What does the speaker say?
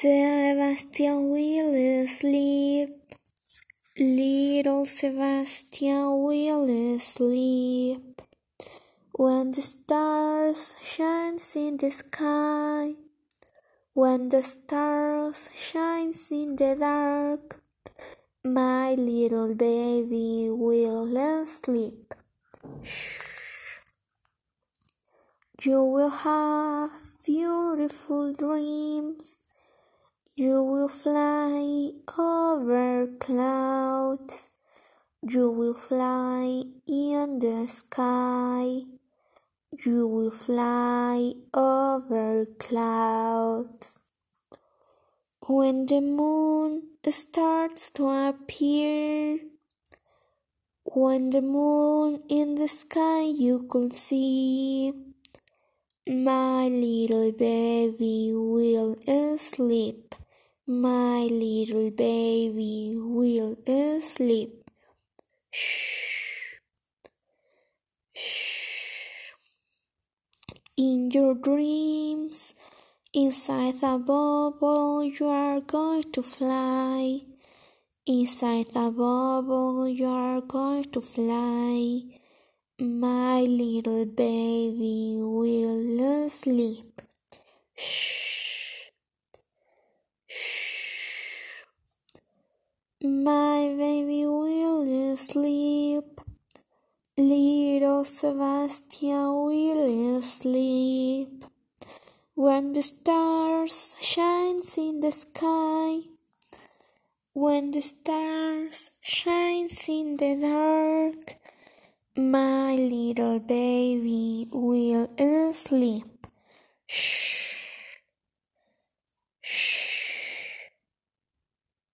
Sebastian will sleep. Little Sebastian will sleep. When the stars shine in the sky. When the stars shine in the dark. My little baby will sleep. Shh. You will have beautiful dreams. You will fly over clouds. You will fly in the sky. You will fly over clouds. When the moon starts to appear, when the moon in the sky you could see, my little baby will sleep. My little baby will sleep. Shh. Shh. In your dreams, inside the bubble, you are going to fly. Inside the bubble, you are going to fly. My little baby will sleep. Shh. My baby will sleep. Little Sebastian will sleep. When the stars shines in the sky. When the stars shines in the dark. My little baby will sleep. Shh.